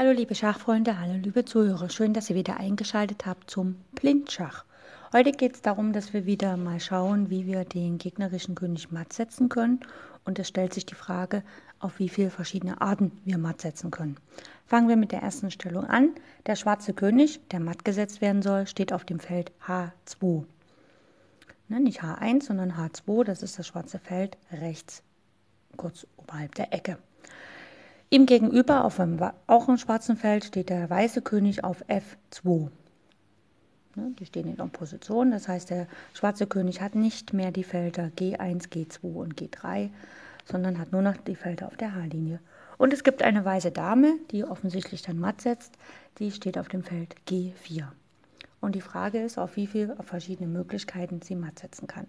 Hallo liebe Schachfreunde, hallo liebe Zuhörer, schön, dass ihr wieder eingeschaltet habt zum Blindschach. Heute geht es darum, dass wir wieder mal schauen, wie wir den gegnerischen König matt setzen können. Und es stellt sich die Frage, auf wie viele verschiedene Arten wir matt setzen können. Fangen wir mit der ersten Stellung an. Der schwarze König, der matt gesetzt werden soll, steht auf dem Feld H2. Ne, nicht H1, sondern H2, das ist das schwarze Feld rechts, kurz oberhalb der Ecke. Ihm gegenüber, auf einem, auch im schwarzen Feld, steht der weiße König auf F2. Ne, die stehen in Opposition, das heißt, der schwarze König hat nicht mehr die Felder G1, G2 und G3, sondern hat nur noch die Felder auf der H-Linie. Und es gibt eine weiße Dame, die offensichtlich dann matt setzt, die steht auf dem Feld G4. Und die Frage ist, auf wie viele verschiedene Möglichkeiten sie matt setzen kann.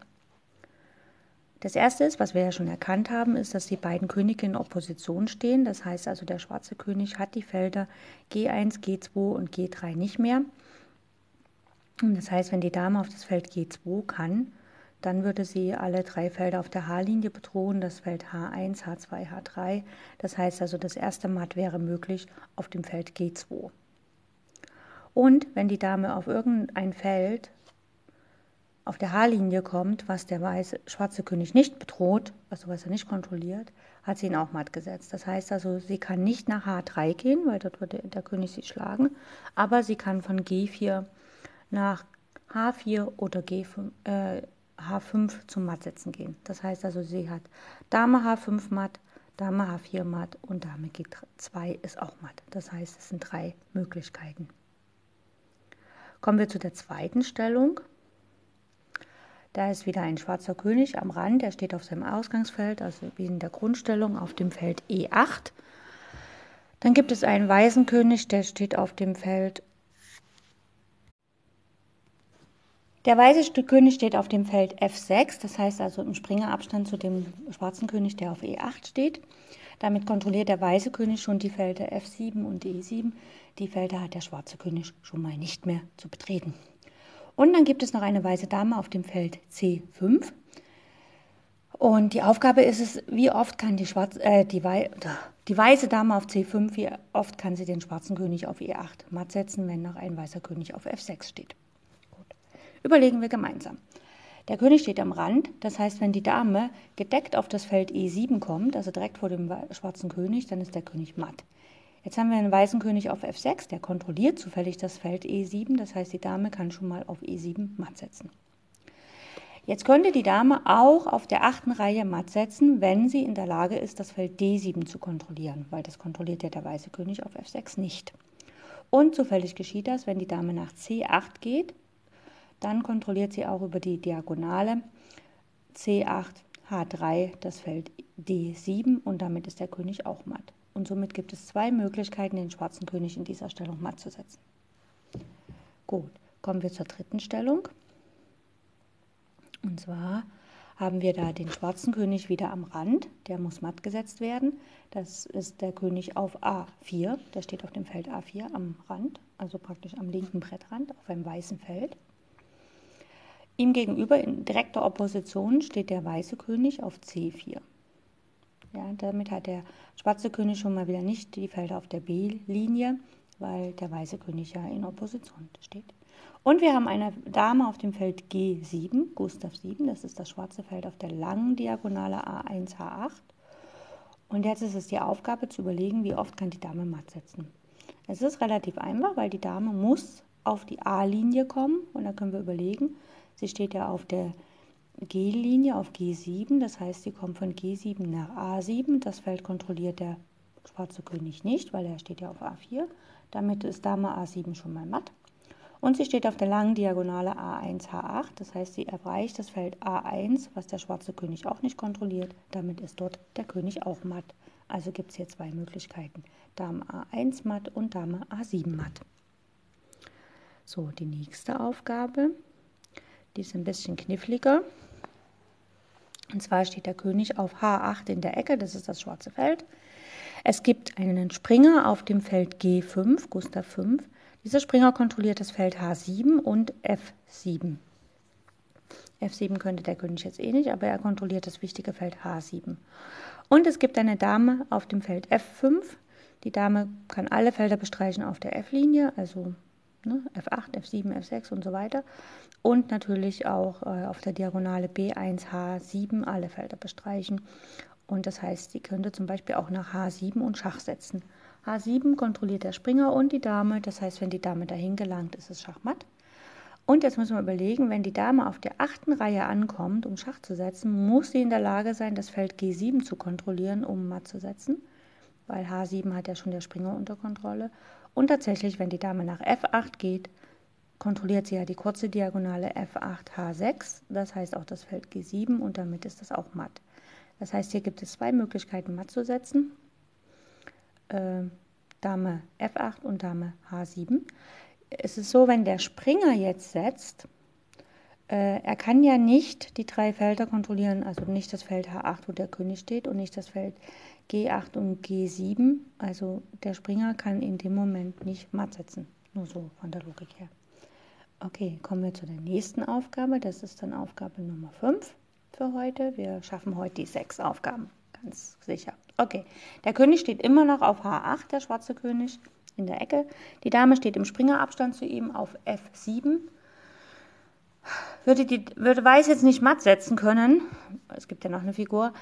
Das erste ist, was wir ja schon erkannt haben, ist, dass die beiden Könige in Opposition stehen. Das heißt also, der schwarze König hat die Felder G1, G2 und G3 nicht mehr. Das heißt, wenn die Dame auf das Feld G2 kann, dann würde sie alle drei Felder auf der H-Linie bedrohen, das Feld H1, H2, H3. Das heißt also, das erste Matt wäre möglich auf dem Feld G2. Und wenn die Dame auf irgendein Feld auf der H-Linie kommt, was der weiße, schwarze König nicht bedroht, also was er nicht kontrolliert, hat sie ihn auch matt gesetzt. Das heißt also, sie kann nicht nach H3 gehen, weil dort würde der König sie schlagen, aber sie kann von G4 nach H4 oder G5, äh, H5 zum Mattsetzen gehen. Das heißt also, sie hat Dame H5 matt, Dame H4 matt und Dame G2 ist auch matt. Das heißt, es sind drei Möglichkeiten. Kommen wir zu der zweiten Stellung. Da ist wieder ein schwarzer König am Rand, der steht auf seinem Ausgangsfeld, also wie in der Grundstellung auf dem Feld E8. Dann gibt es einen weißen König, der steht auf dem Feld. Der weiße König steht auf dem Feld F6, das heißt also im Springerabstand zu dem schwarzen König, der auf E8 steht. Damit kontrolliert der weiße König schon die Felder F7 und E7. Die Felder hat der schwarze König schon mal nicht mehr zu betreten. Und dann gibt es noch eine weiße Dame auf dem Feld C5. Und die Aufgabe ist es, wie oft kann die, Schwarz, äh, die, Wei die weiße Dame auf C5, wie oft kann sie den schwarzen König auf E8 matt setzen, wenn noch ein weißer König auf F6 steht. Gut. Überlegen wir gemeinsam. Der König steht am Rand, das heißt, wenn die Dame gedeckt auf das Feld E7 kommt, also direkt vor dem schwarzen König, dann ist der König matt. Jetzt haben wir einen weißen König auf F6, der kontrolliert zufällig das Feld E7, das heißt, die Dame kann schon mal auf E7 matt setzen. Jetzt könnte die Dame auch auf der achten Reihe matt setzen, wenn sie in der Lage ist, das Feld D7 zu kontrollieren, weil das kontrolliert ja der weiße König auf F6 nicht. Und zufällig geschieht das, wenn die Dame nach C8 geht, dann kontrolliert sie auch über die Diagonale C8, H3 das Feld D7 und damit ist der König auch matt und somit gibt es zwei Möglichkeiten, den schwarzen König in dieser Stellung matt zu setzen. Gut, kommen wir zur dritten Stellung. Und zwar haben wir da den schwarzen König wieder am Rand, der muss matt gesetzt werden. Das ist der König auf A4, der steht auf dem Feld A4 am Rand, also praktisch am linken Brettrand auf einem weißen Feld. Ihm gegenüber in direkter Opposition steht der weiße König auf C4. Ja, damit hat der schwarze König schon mal wieder nicht die Felder auf der B-Linie, weil der weiße König ja in Opposition steht. Und wir haben eine Dame auf dem Feld G7, Gustav 7, das ist das schwarze Feld auf der langen Diagonale A1, H8. Und jetzt ist es die Aufgabe zu überlegen, wie oft kann die Dame matt setzen. Es ist relativ einfach, weil die Dame muss auf die A-Linie kommen und da können wir überlegen, sie steht ja auf der G-Linie auf G7, das heißt, sie kommt von G7 nach A7. Das Feld kontrolliert der schwarze König nicht, weil er steht ja auf A4. Damit ist Dame A7 schon mal matt. Und sie steht auf der langen Diagonale A1, H8, das heißt, sie erreicht das Feld A1, was der schwarze König auch nicht kontrolliert. Damit ist dort der König auch matt. Also gibt es hier zwei Möglichkeiten. Dame A1 matt und Dame A7 matt. So, die nächste Aufgabe, die ist ein bisschen kniffliger. Und zwar steht der König auf H8 in der Ecke, das ist das schwarze Feld. Es gibt einen Springer auf dem Feld G5, Gustav 5. Dieser Springer kontrolliert das Feld H7 und F7. F7 könnte der König jetzt eh nicht, aber er kontrolliert das wichtige Feld H7. Und es gibt eine Dame auf dem Feld F5, Die Dame kann alle Felder bestreichen auf der F-Linie, also ne, F8, F7, F6 und so weiter. Und natürlich auch äh, auf der Diagonale B1, H7 alle Felder bestreichen. Und das heißt, sie könnte zum Beispiel auch nach H7 und Schach setzen. H7 kontrolliert der Springer und die Dame. Das heißt, wenn die Dame dahin gelangt, ist es Schachmatt. Und jetzt müssen wir überlegen, wenn die Dame auf der achten Reihe ankommt, um Schach zu setzen, muss sie in der Lage sein, das Feld G7 zu kontrollieren, um Matt zu setzen, weil H7 hat ja schon der Springer unter Kontrolle. Und tatsächlich, wenn die Dame nach F8 geht, kontrolliert sie ja die kurze Diagonale F8, H6, das heißt auch das Feld G7 und damit ist das auch matt. Das heißt, hier gibt es zwei Möglichkeiten, matt zu setzen. Äh, Dame F8 und Dame H7 es ist so, wenn der Springer jetzt setzt, äh, er kann ja nicht die drei Felder kontrollieren, also nicht das Feld H8, wo der König steht und nicht das Feld G8 und G7. Also der Springer kann in dem Moment nicht matt setzen, nur so von der Logik her. Okay, kommen wir zu der nächsten Aufgabe. Das ist dann Aufgabe Nummer 5 für heute. Wir schaffen heute die sechs Aufgaben, ganz sicher. Okay, der König steht immer noch auf H8, der schwarze König in der Ecke. Die Dame steht im Springerabstand zu ihm auf F7. Würde, die, würde Weiß jetzt nicht matt setzen können, es gibt ja noch eine Figur,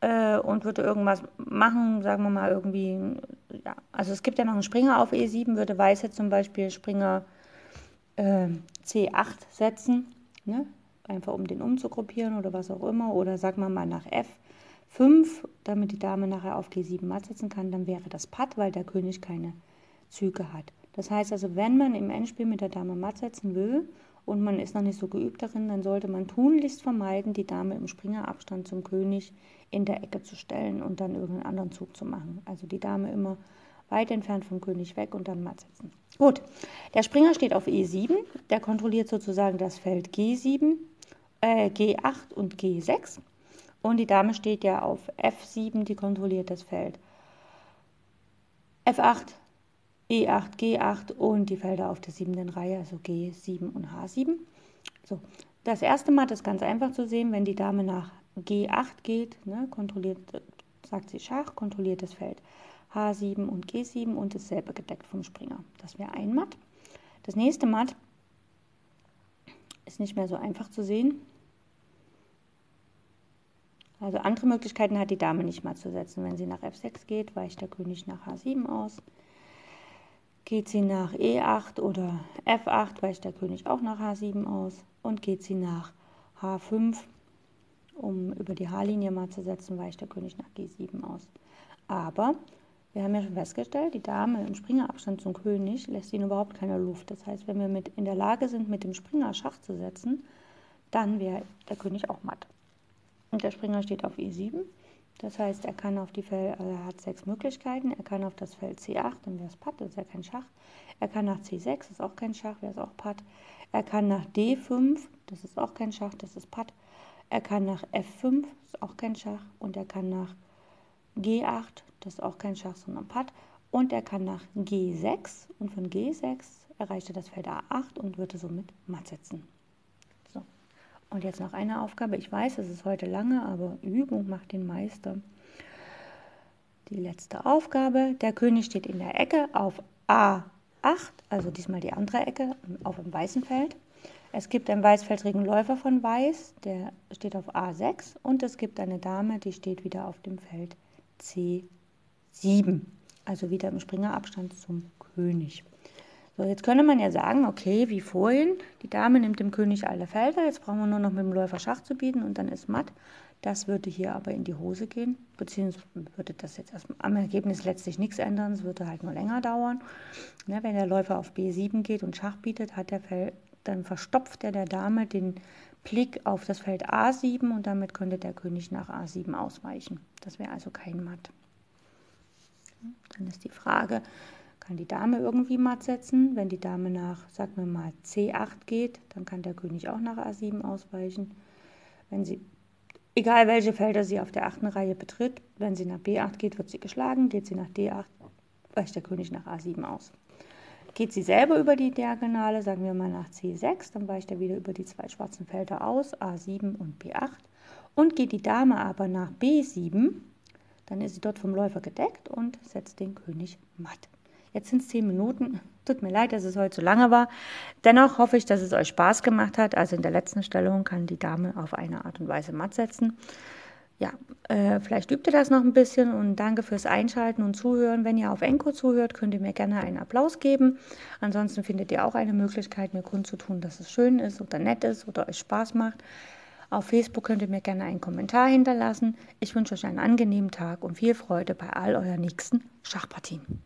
äh, und würde irgendwas machen, sagen wir mal irgendwie, ja, also es gibt ja noch einen Springer auf E7, würde Weiß jetzt zum Beispiel Springer äh, C8 setzen, ne? einfach um den umzugruppieren oder was auch immer, oder sagen wir mal nach F5, damit die Dame nachher auf G7 matt setzen kann, dann wäre das Patt, weil der König keine Züge hat. Das heißt also, wenn man im Endspiel mit der Dame matt setzen will und man ist noch nicht so geübt darin, dann sollte man tunlichst vermeiden, die Dame im Springerabstand zum König in der Ecke zu stellen und dann irgendeinen anderen Zug zu machen. Also die Dame immer weit entfernt vom König weg und dann matt setzen. Gut, der Springer steht auf E7, der kontrolliert sozusagen das Feld G7, äh, G8 und G6 und die Dame steht ja auf F7, die kontrolliert das Feld F8, E8, G8 und die Felder auf der siebten Reihe, also G7 und H7. So, das erste Mal ist ganz einfach zu sehen, wenn die Dame nach G8 geht, ne, kontrolliert, sagt sie Schach, kontrolliert das Feld H7 und G7 und ist selber gedeckt vom Springer. Das wäre ein Matt. Das nächste Matt ist nicht mehr so einfach zu sehen. Also andere Möglichkeiten hat die Dame nicht mal zu setzen. Wenn sie nach F6 geht, weicht der König nach H7 aus. Geht sie nach E8 oder F8, weicht der König auch nach H7 aus. Und geht sie nach H5, um über die H-Linie mal zu setzen, weicht der König nach G7 aus. Aber wir haben ja schon festgestellt, die Dame im Springerabstand zum König lässt ihn überhaupt keine Luft. Das heißt, wenn wir mit in der Lage sind, mit dem Springer Schach zu setzen, dann wäre der König auch matt. Und der Springer steht auf E7 das heißt, er kann auf die Feld, also er hat sechs Möglichkeiten. Er kann auf das Feld C8, dann wäre es Patt, das ist ja kein Schach. Er kann nach C6, das ist auch kein Schach, wäre es auch Patt. Er kann nach D5, das ist auch kein Schach, das ist Patt. Er kann nach F5, das ist auch kein Schach. Und er kann nach G8, das ist auch kein Schach, sondern Patt. Und er kann nach G6 und von G6 erreicht er das Feld A8 und würde somit matt setzen. Und jetzt noch eine Aufgabe. Ich weiß, es ist heute lange, aber Übung macht den Meister. Die letzte Aufgabe. Der König steht in der Ecke auf A8, also diesmal die andere Ecke, auf dem weißen Feld. Es gibt einen weißfeldrigen Läufer von Weiß, der steht auf A6 und es gibt eine Dame, die steht wieder auf dem Feld C7, also wieder im Springerabstand zum König. So, jetzt könnte man ja sagen, okay, wie vorhin, die Dame nimmt dem König alle Felder, jetzt brauchen wir nur noch mit dem Läufer Schach zu bieten und dann ist matt. Das würde hier aber in die Hose gehen, beziehungsweise würde das jetzt am Ergebnis letztlich nichts ändern, es würde halt nur länger dauern. Ne, wenn der Läufer auf B7 geht und Schach bietet, hat der Feld, dann verstopft er der Dame den Blick auf das Feld A7 und damit könnte der König nach A7 ausweichen. Das wäre also kein Matt. Dann ist die Frage, kann die Dame irgendwie matt setzen. Wenn die Dame nach, sagen wir mal, C8 geht, dann kann der König auch nach A7 ausweichen. Wenn sie, egal welche Felder sie auf der achten Reihe betritt, wenn sie nach B8 geht, wird sie geschlagen. Geht sie nach D8, weicht der König nach A7 aus. Geht sie selber über die Diagonale, sagen wir mal nach C6, dann weicht er wieder über die zwei schwarzen Felder aus, A7 und B8. Und geht die Dame aber nach B7, Dann ist sie dort vom Läufer gedeckt und setzt den König matt. Jetzt sind es zehn Minuten. Tut mir leid, dass es heute so lange war. Dennoch hoffe ich, dass es euch Spaß gemacht hat. Also in der letzten Stellung kann die Dame auf eine Art und Weise matt setzen. Ja, äh, vielleicht übt ihr das noch ein bisschen und danke fürs Einschalten und Zuhören. Wenn ihr auf Enko zuhört, könnt ihr mir gerne einen Applaus geben. Ansonsten findet ihr auch eine Möglichkeit, mir kundzutun, dass es schön ist oder nett ist oder euch Spaß macht. Auf Facebook könnt ihr mir gerne einen Kommentar hinterlassen. Ich wünsche euch einen angenehmen Tag und viel Freude bei all euren nächsten Schachpartien.